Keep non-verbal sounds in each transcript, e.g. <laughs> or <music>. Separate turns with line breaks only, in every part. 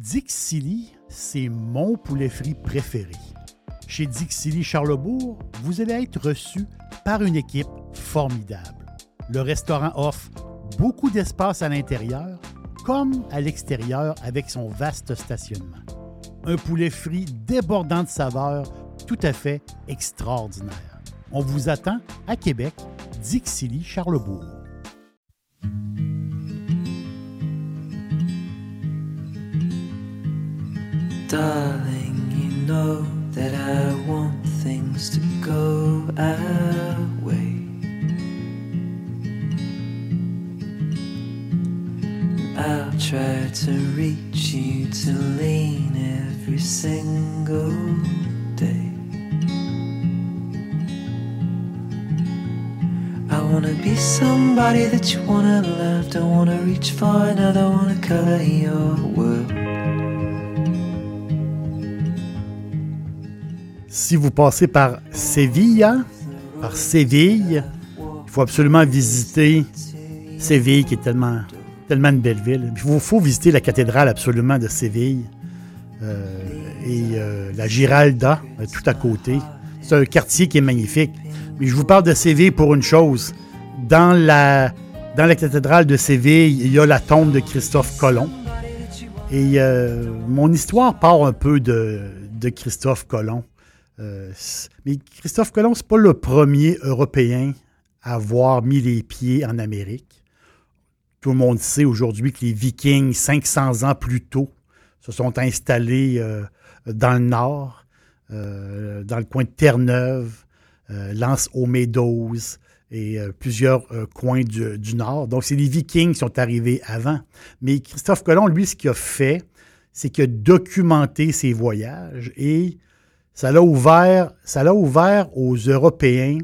Dixili, c'est mon poulet frit préféré. Chez Dixili Charlebourg, vous allez être reçu par une équipe formidable. Le restaurant offre beaucoup d'espace à l'intérieur comme à l'extérieur avec son vaste stationnement. Un poulet frit débordant de saveurs tout à fait extraordinaire. On vous attend à Québec, Dixilly, Charlebourg.
Darling, you know that I want things to go our way. I'll try to reach you to lean every single day. I wanna be somebody that you wanna love. Don't wanna reach for another, wanna color your world.
Si vous passez par Séville, par Séville, il faut absolument visiter Séville, qui est tellement, tellement une belle ville. Il faut, visiter la cathédrale absolument de Séville euh, et euh, la Giralda, euh, tout à côté. C'est un quartier qui est magnifique. Mais je vous parle de Séville pour une chose. Dans la, cathédrale de Séville, il y a la tombe de Christophe Colomb. Et mon histoire part un peu de Christophe Colomb. Euh, mais Christophe Colomb, c'est pas le premier Européen à avoir mis les pieds en Amérique. Tout le monde sait aujourd'hui que les Vikings, 500 ans plus tôt, se sont installés euh, dans le nord, euh, dans le coin de Terre-Neuve, Lance aux Meadows et plusieurs coins du nord. Donc, c'est les Vikings qui sont arrivés avant. Mais Christophe Colomb, lui, ce qu'il a fait, c'est qu'il a documenté ses voyages et ça l'a ouvert, ça l'a ouvert aux Européens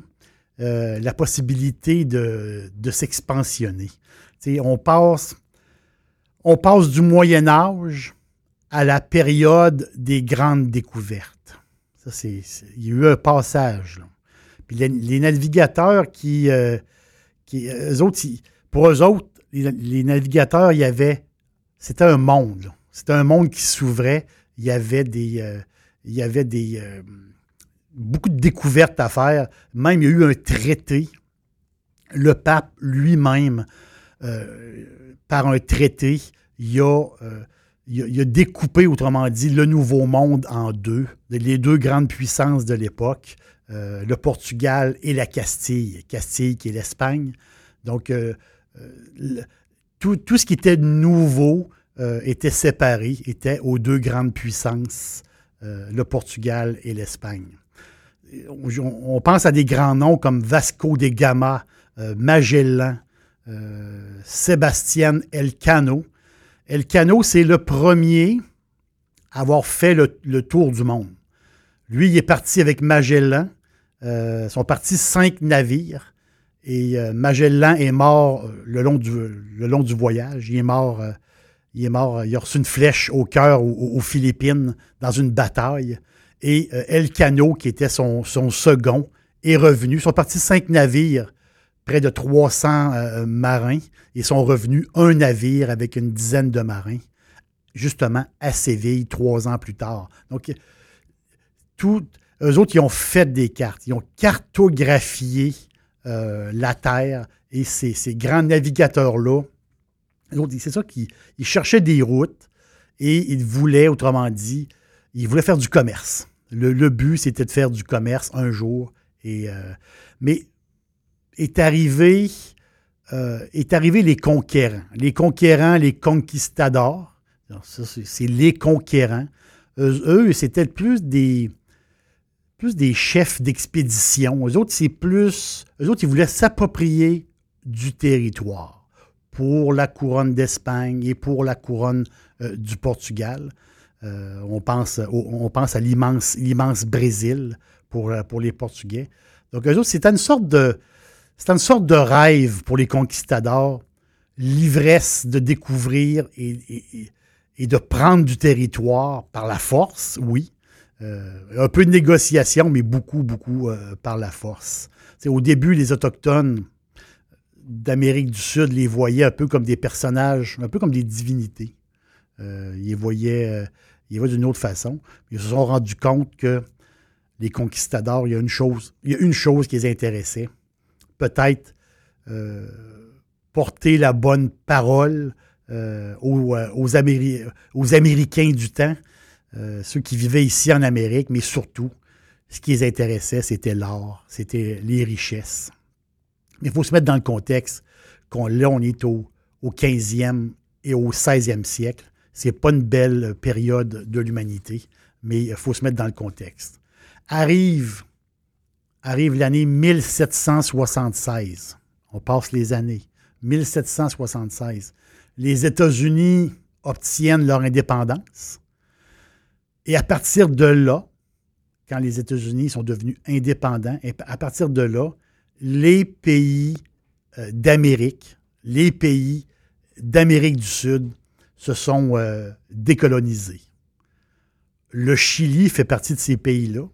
euh, la possibilité de, de s'expansionner. On passe, on passe du Moyen Âge à la période des grandes découvertes. Ça, il y a eu un passage. Puis les, navigateurs qui, euh, qui eux autres, pour eux autres, les, navigateurs, il y avait, c'était un monde. C'était un monde qui s'ouvrait. Il y avait des, euh, il y avait des, euh, beaucoup de découvertes à faire. Même, il y a eu un traité. Le pape lui-même, euh, par un traité, il a, euh, il a- découpé, autrement dit, le Nouveau Monde en deux, les deux grandes puissances de l'époque, le Portugal et la Castille. Castille qui est l'Espagne. Donc, tout, tout ce qui était nouveau était séparé, était aux deux grandes puissances, euh, le Portugal et l'Espagne. On, on pense à des grands noms comme Vasco de Gama, euh, Magellan, euh, Sébastien Elcano. Elcano, c'est le premier à avoir fait le, tour du monde. Lui, il est parti avec Magellan. Euh, sont partis cinq navires. Et euh, Magellan est mort euh, le long, du, le long du voyage. Il est mort, euh, il est mort, il a reçu une flèche au cœur au- au- aux Philippines dans une bataille. Et euh, Elcano, qui était son, second, est revenu. Ils sont partis cinq navires, près de 300 euh, marins. Ils sont revenus un navire avec une dizaine de marins, justement à Séville, trois ans plus tard. Donc, eux autres, ils ont fait des cartes. Ils ont cartographié euh, la Terre et ces, grands navigateurs-là, c'est ça qu'ils ils cherchaient des routes et ils voulaient, autrement dit, ils voulaient faire du commerce. Le, but, c'était de faire du commerce un jour. Euh, mais est arrivé, euh, est arrivé les conquérants. Les conquérants, les conquistadors. C'est les conquérants. Eux, eux, c'était plus des, plus des chefs d'expédition. Eux autres, c'est plus. Eux autres, ils voulaient s'approprier du territoire pour la couronne d'Espagne et pour la couronne euh, du Portugal. Euh, on, pense, on pense à l'immense Brésil pour, euh, pour les Portugais. Donc, eux autres, c'était une sorte de. Une sorte de rêve pour les conquistadors, l'ivresse de découvrir et, et- de prendre du territoire par la force, oui. Un peu de négociation, mais beaucoup, beaucoup par la force. Au début, les Autochtones d'Amérique du Sud les voyaient un peu comme des personnages, un peu comme des divinités. Euh, ils les voyaient, euh, ils les voyaient d'une autre façon. Ils se sont rendus compte que les conquistadors, il y a une chose, il y a une chose qui les intéressait. Peut-être euh, porter la bonne parole aux, aux, Améri- aux Américains du temps, ceux qui vivaient ici en Amérique, mais surtout, ce qui les intéressait, c'était l'art, c'était les richesses. Mais il faut se mettre dans le contexte qu'on là, on est au, au 15e et au 16e siècle. C'est pas une belle période de l'humanité, mais il faut se mettre dans le contexte. Arrive, arrive l'année 1776. On passe les années. 1776. Les États-Unis obtiennent leur indépendance. Et à partir de là, quand les États-Unis sont devenus indépendants, à partir de là, les pays euh, d'Amérique, les pays d'Amérique du Sud se sont euh, décolonisés. Le Chili fait partie de ces pays-là.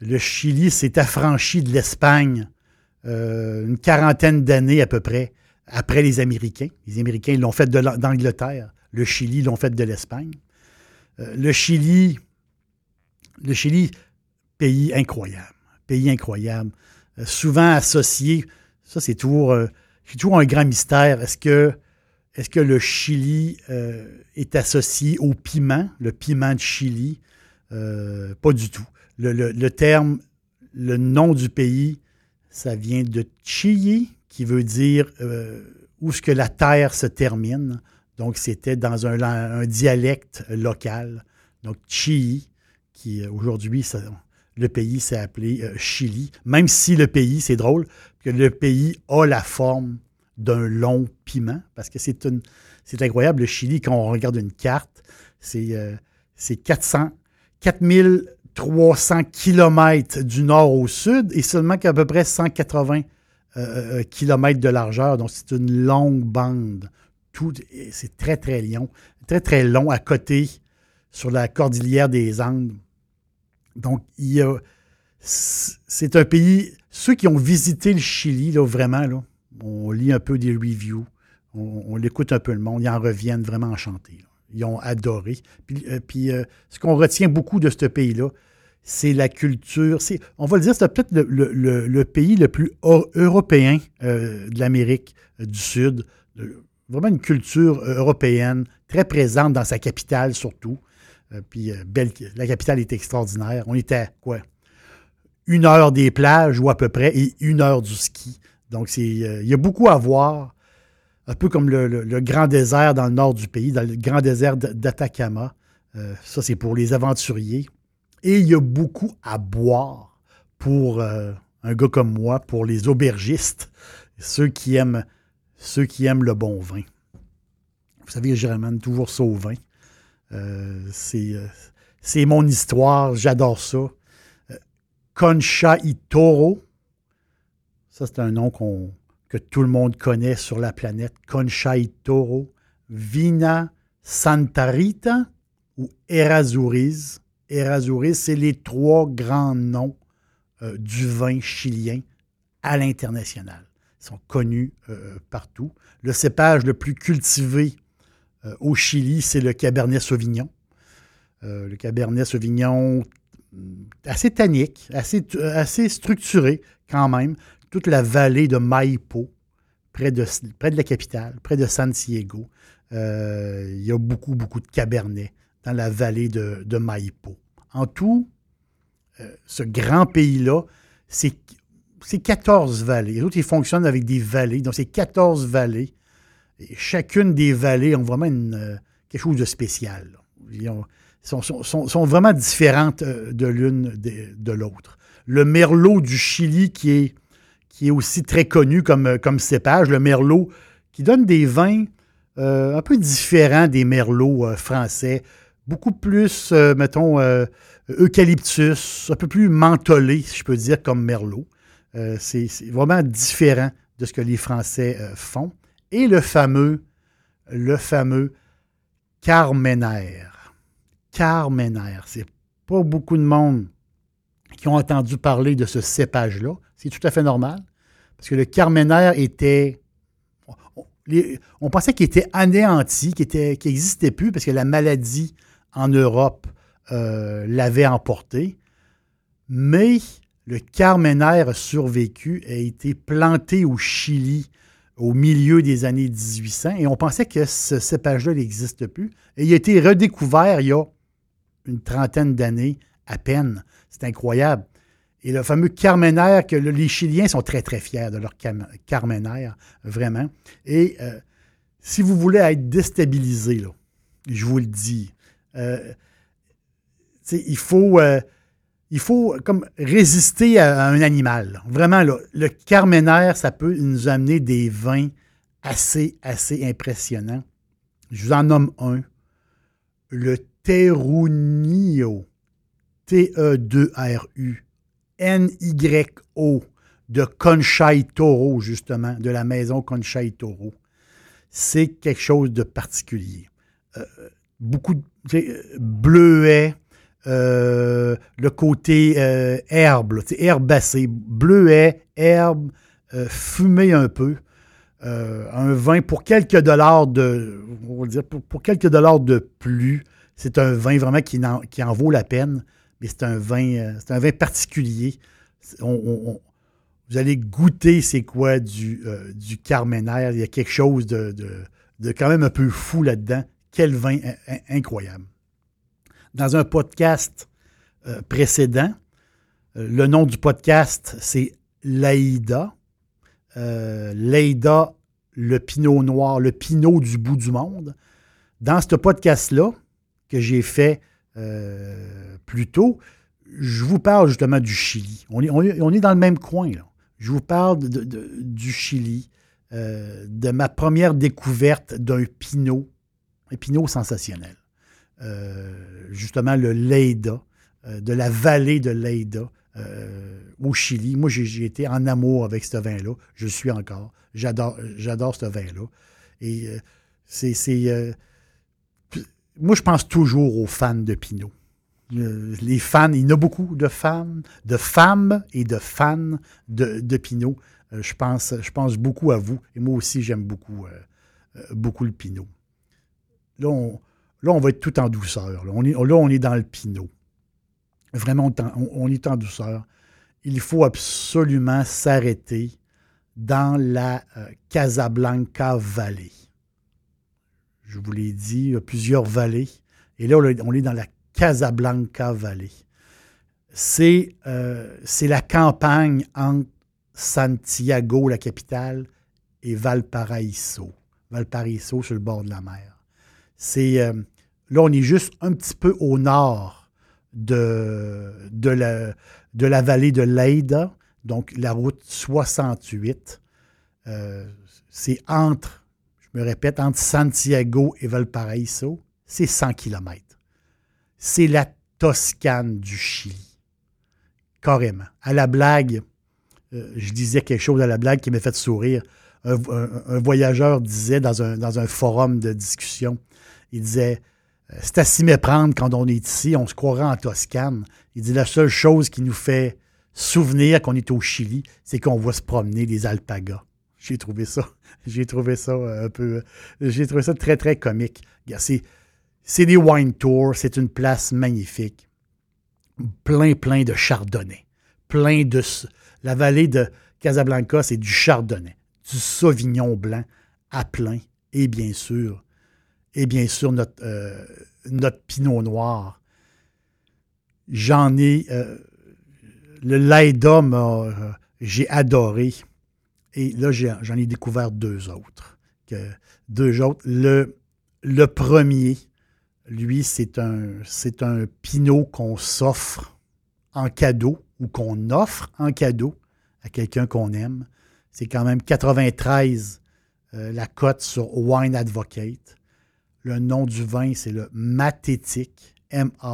Le Chili s'est affranchi de l'Espagne euh, une quarantaine d'années à peu près après les Américains. Les Américains l'ont fait d'Angleterre. Le Chili l'ont fait de l'Espagne. Le Chili, le Chili, pays incroyable. Pays incroyable. Euh, souvent associé, ça c'est toujours, euh, c'est toujours un grand mystère. Est-ce que, le Chili euh, est associé au piment, le piment de Chili? Pas du tout. Le, terme, le nom du pays, ça vient de Chili, qui veut dire où ce que la terre se termine. Donc, c'était dans un, dialecte local. Donc, Chili, qui aujourd'hui, le pays s'est appelé euh, Chili. Même si le pays, c'est drôle, que le pays a la forme d'un long piment, parce que c'est une, c'est incroyable. Le Chili, quand on regarde une carte, c'est, euh, c'est 400, 4300 kilomètres du nord au sud et seulement qu'à peu près 180 euh, kilomètres de largeur. Donc, c'est une longue bande. Tout, c'est très, très long. Très, très long à côté sur la cordillère des Andes. Donc, c'est un pays. Ceux qui ont visité le Chili, là, vraiment, là, on lit un peu des reviews, on, on écoute un peu le monde, ils en reviennent vraiment enchantés. Ils ont adoré. Puis, euh, euh, ce qu'on retient beaucoup de ce pays-là, c'est la culture. On va le dire, c'est peut-être le, pays le plus eu- européen euh, de l'Amérique du Sud. Vraiment une culture européenne, très présente dans sa capitale surtout. Euh, puis euh, la capitale est extraordinaire. On était à quoi? Une heure des plages ou à peu près et une heure du ski. Donc, euh, il y a beaucoup à voir. Un peu comme le, grand désert dans le nord du pays, dans le grand désert d'Atacama. Ça, c'est pour les aventuriers. Et il y a beaucoup à boire pour un gars comme moi, pour les aubergistes, ceux qui aiment, ceux qui aiment le bon vin. Vous savez, je ramène toujours ça vin. Euh, c'est, euh, c'est mon histoire, j'adore ça. Euh, Concha y Toro, ça c'est un nom que tout le monde connaît sur la planète. Concha y Toro, Vina Santa Rita ou Errazuriz. Errazuriz, c'est les trois grands noms du vin chilien à l'international. Ils sont connus partout. Le cépage le plus cultivé euh, au Chili, c'est le Cabernet Sauvignon. Euh, le Cabernet Sauvignon, hum, assez tannique, assez, assez structuré quand même. Toute la vallée de Maipo, près de, la capitale, près de Santiago. Euh, il y a beaucoup, beaucoup de Cabernet dans la vallée de, de Maipo. En tout, euh, ce grand pays-là, c'est 14 vallées. Les autres, ils fonctionnent avec des vallées. Donc, c'est 14 vallées. Chacune des vallées ont vraiment une, euh, quelque chose de spécial. Ils ont- sont, sont- sont- vraiment différentes euh, de l'une de, de l'autre. Le merlot du Chili, qui est, qui est aussi très connu comme, euh, comme cépage, le merlot, qui donne des vins un peu différents des merlots français. Beaucoup plus, mettons, eucalyptus, un peu plus mentholé, si je peux dire, comme merlot. C'est vraiment différent de ce que les Français font. Et le fameux, le fameux Carmener. Carmener. C'est pas beaucoup de monde qui ont entendu parler de ce cépage-là. C'est tout à fait normal. Parce que le Carmener était. on pensait qu'il était anéanti, qu'il n'existait plus parce que la maladie en Europe euh, l'avait emporté. Mais le Carmener a survécu, a été planté au Chili au milieu des années 1800 et on pensait que ce cépage-là n'existe plus. Il a été redécouvert il y a une trentaine d'années à peine. C'est incroyable. Et le fameux Carmener, que les Chiliens sont très, très fiers de leur Carmener, vraiment. Et euh, si vous voulez être déstabilisé, je vous le dis, euh, il faut, euh, il faut comme résister à, un animal. Vraiment, le Carmener, ça peut nous amener des vins assez, assez impressionnants. Je vous en nomme un. Le Terunio. T-E-2-R-U. N-Y-O de Conchai Toro, justement, de la maison Conchai Toro. C'est quelque chose de particulier. Euh, beaucoup de bleuet, euh, le côté euh, herbe, herbacé, bleuet, herbe, euh, fumé un peu. un vin pour quelques dollars de, on plus. C'est un vin vraiment qui en, vaut la peine mais c'est un vin, euh, c'est un vin particulier. vous allez goûter c'est quoi du, euh, du Carmener. Il y a quelque chose de, quand même un peu fou là-dedans. Quel vin incroyable. Dans un podcast euh, précédent, le nom du podcast, c'est Laïda. Laïda, le pinot noir, le pinot du bout du monde. Dans ce podcast-là, que j'ai fait euh, plus tôt, je vous parle justement du Chili. On est, on est, dans le même coin. Là. Je vous parle du Chili, euh, de ma première découverte d'un pinot, un pinot sensationnel. Euh, justement, le Leida, de la vallée de Leida au Chili. Moi, j'ai été en amour avec ce vin-là. Je le suis encore. J'adore ce vin-là. Et c'est moi, je pense toujours aux fans de Pinot. Les fans, il y en a beaucoup de fans, de femmes et de fans de, Pinot. Euh, je, pense, je pense beaucoup à vous. Et moi aussi, j'aime beaucoup, euh, euh, beaucoup le Pinot. Là on, là, on va être tout en douceur. Là, on est, dans le Pinot. Vraiment, on, est en douceur. Il faut absolument s'arrêter dans la Casablanca Valley je vous l'ai dit, il y a plusieurs vallées. Et là, on est dans la Casablanca Valley. C'est euh, la campagne entre Santiago, la capitale, et Valparaiso. Valparaiso, sur le bord de la mer. C'est euh, là, on est juste un petit peu au nord de, la, vallée de Leida, donc la route 68. Euh, c'est entre je me répète, entre Santiago et Valparaiso, c'est 100 km. C'est la Toscane du Chili. Carrément. À la blague, euh, je disais quelque chose à la blague qui m'a fait sourire. Un, voyageur disait dans un, forum de discussion, il disait, euh, c'est à s'y méprendre quand on est ici, on se croirait en Toscane. Il dit, la seule chose qui nous fait souvenir qu'on est au Chili, c'est qu'on voit se promener des alpagas. J'ai trouvé ça, <laughs> j'ai trouvé ça euh, un peu, j'ai trouvé ça très, très comique. C'est des wine tours, c'est une place magnifique. Plein, plein de chardonnay. Plein de. La vallée de Casablanca, c'est du chardonnay, du sauvignon blanc à plein. Et bien sûr, et bien sûr, notre, euh, pinot noir. J'en ai. Euh, le Laida, j'ai adoré. Et là, j'en ai, découvert deux autres. Que, deux autres. Le, le premier, lui, c'est un, c'est un pinot qu'on s'offre en cadeau ou qu'on offre en cadeau à quelqu'un qu'on aime. C'est quand même 93 euh, la cote sur Wine Advocate. Le nom du vin, c'est le Mathétique, M-A-T-E-T-I-C,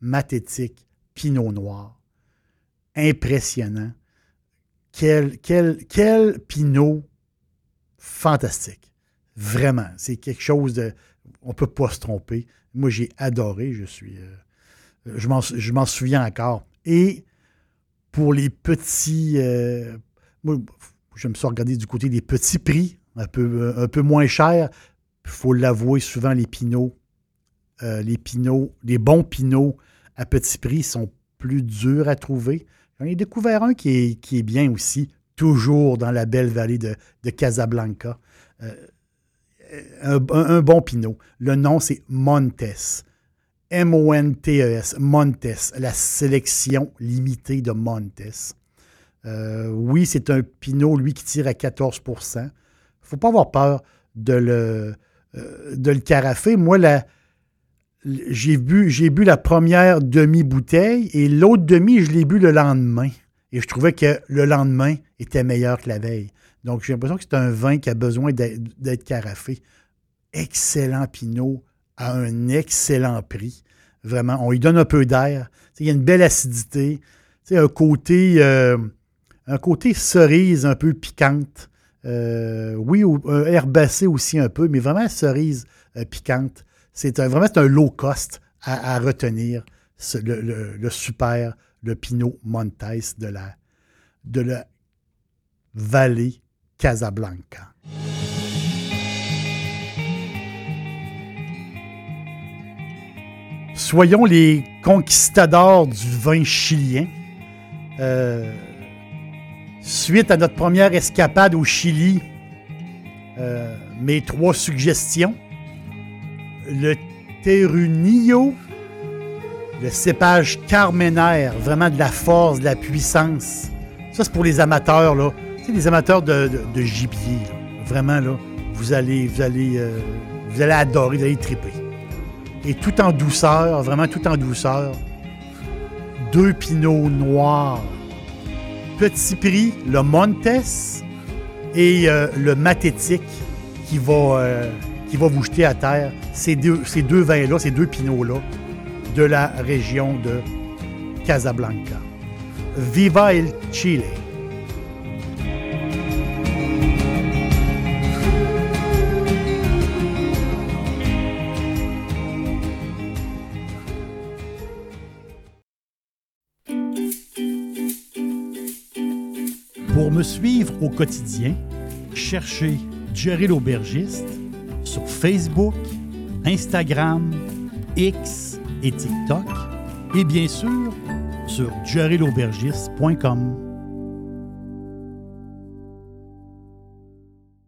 Mathétique Pinot Noir. Impressionnant. Quel, Pinot fantastique. Vraiment. C'est quelque chose de. On ne peut pas se tromper. Moi, j'ai adoré. Je suis. Euh, je m'en souviens encore. Et pour les petits. Euh, moi, J'aime ça regarder du côté des petits prix, un peu, un peu moins cher. Il faut l'avouer, souvent les pinots, euh, les pinots, les bons pinots à petit prix sont plus durs à trouver. J'en ai découvert un qui est, qui est bien aussi, toujours dans la belle vallée de, Casablanca. Euh, un, bon pinot. Le nom, c'est Montes. M-O-N-T-E-S. Montes. La sélection limitée de Montes. Euh, oui, c'est un pinot, lui, qui tire à 14% Il ne faut pas avoir peur de le, euh, de le carafer. Moi, j'ai bu, j'ai bu la première demi-bouteille et l'autre demi, je l'ai bu le lendemain. Et je trouvais que le lendemain était meilleur que la veille. Donc, j'ai l'impression que c'est un vin qui a besoin d'être carafé. Excellent Pinot à un excellent prix. Vraiment, on lui donne un peu d'air. Il y a une belle acidité. Un côté, euh, un côté cerise un peu piquante. Euh, oui, un herbacé aussi un peu, mais vraiment cerise euh, piquante. C'est vraiment un low cost à, retenir, le, super le Pinot Montes de la, de la vallée Casablanca. Soyons les conquistadors du vin chilien. Euh, suite à notre première escapade au Chili, euh, mes trois suggestions. Le Terunillo, le cépage carménaire, vraiment de la force, de la puissance. Ça, c'est pour les amateurs. C'est les amateurs de, gibier, Vraiment, là, vous allez, vous allez, euh, vous allez adorer, vous allez triper. Et tout en douceur, vraiment tout en douceur. Deux pinots noirs. Petit prix, le Montes et euh, le Mathétique qui va, euh, qui va vous jeter à terre. Ces deux, ces deux vins-là, ces deux pinots-là, de la région de Casablanca. Viva el Chile! Me suivre au quotidien, cherchez Jerry l'aubergiste sur Facebook, Instagram, X et TikTok et bien sûr sur jerrylaubergiste.com.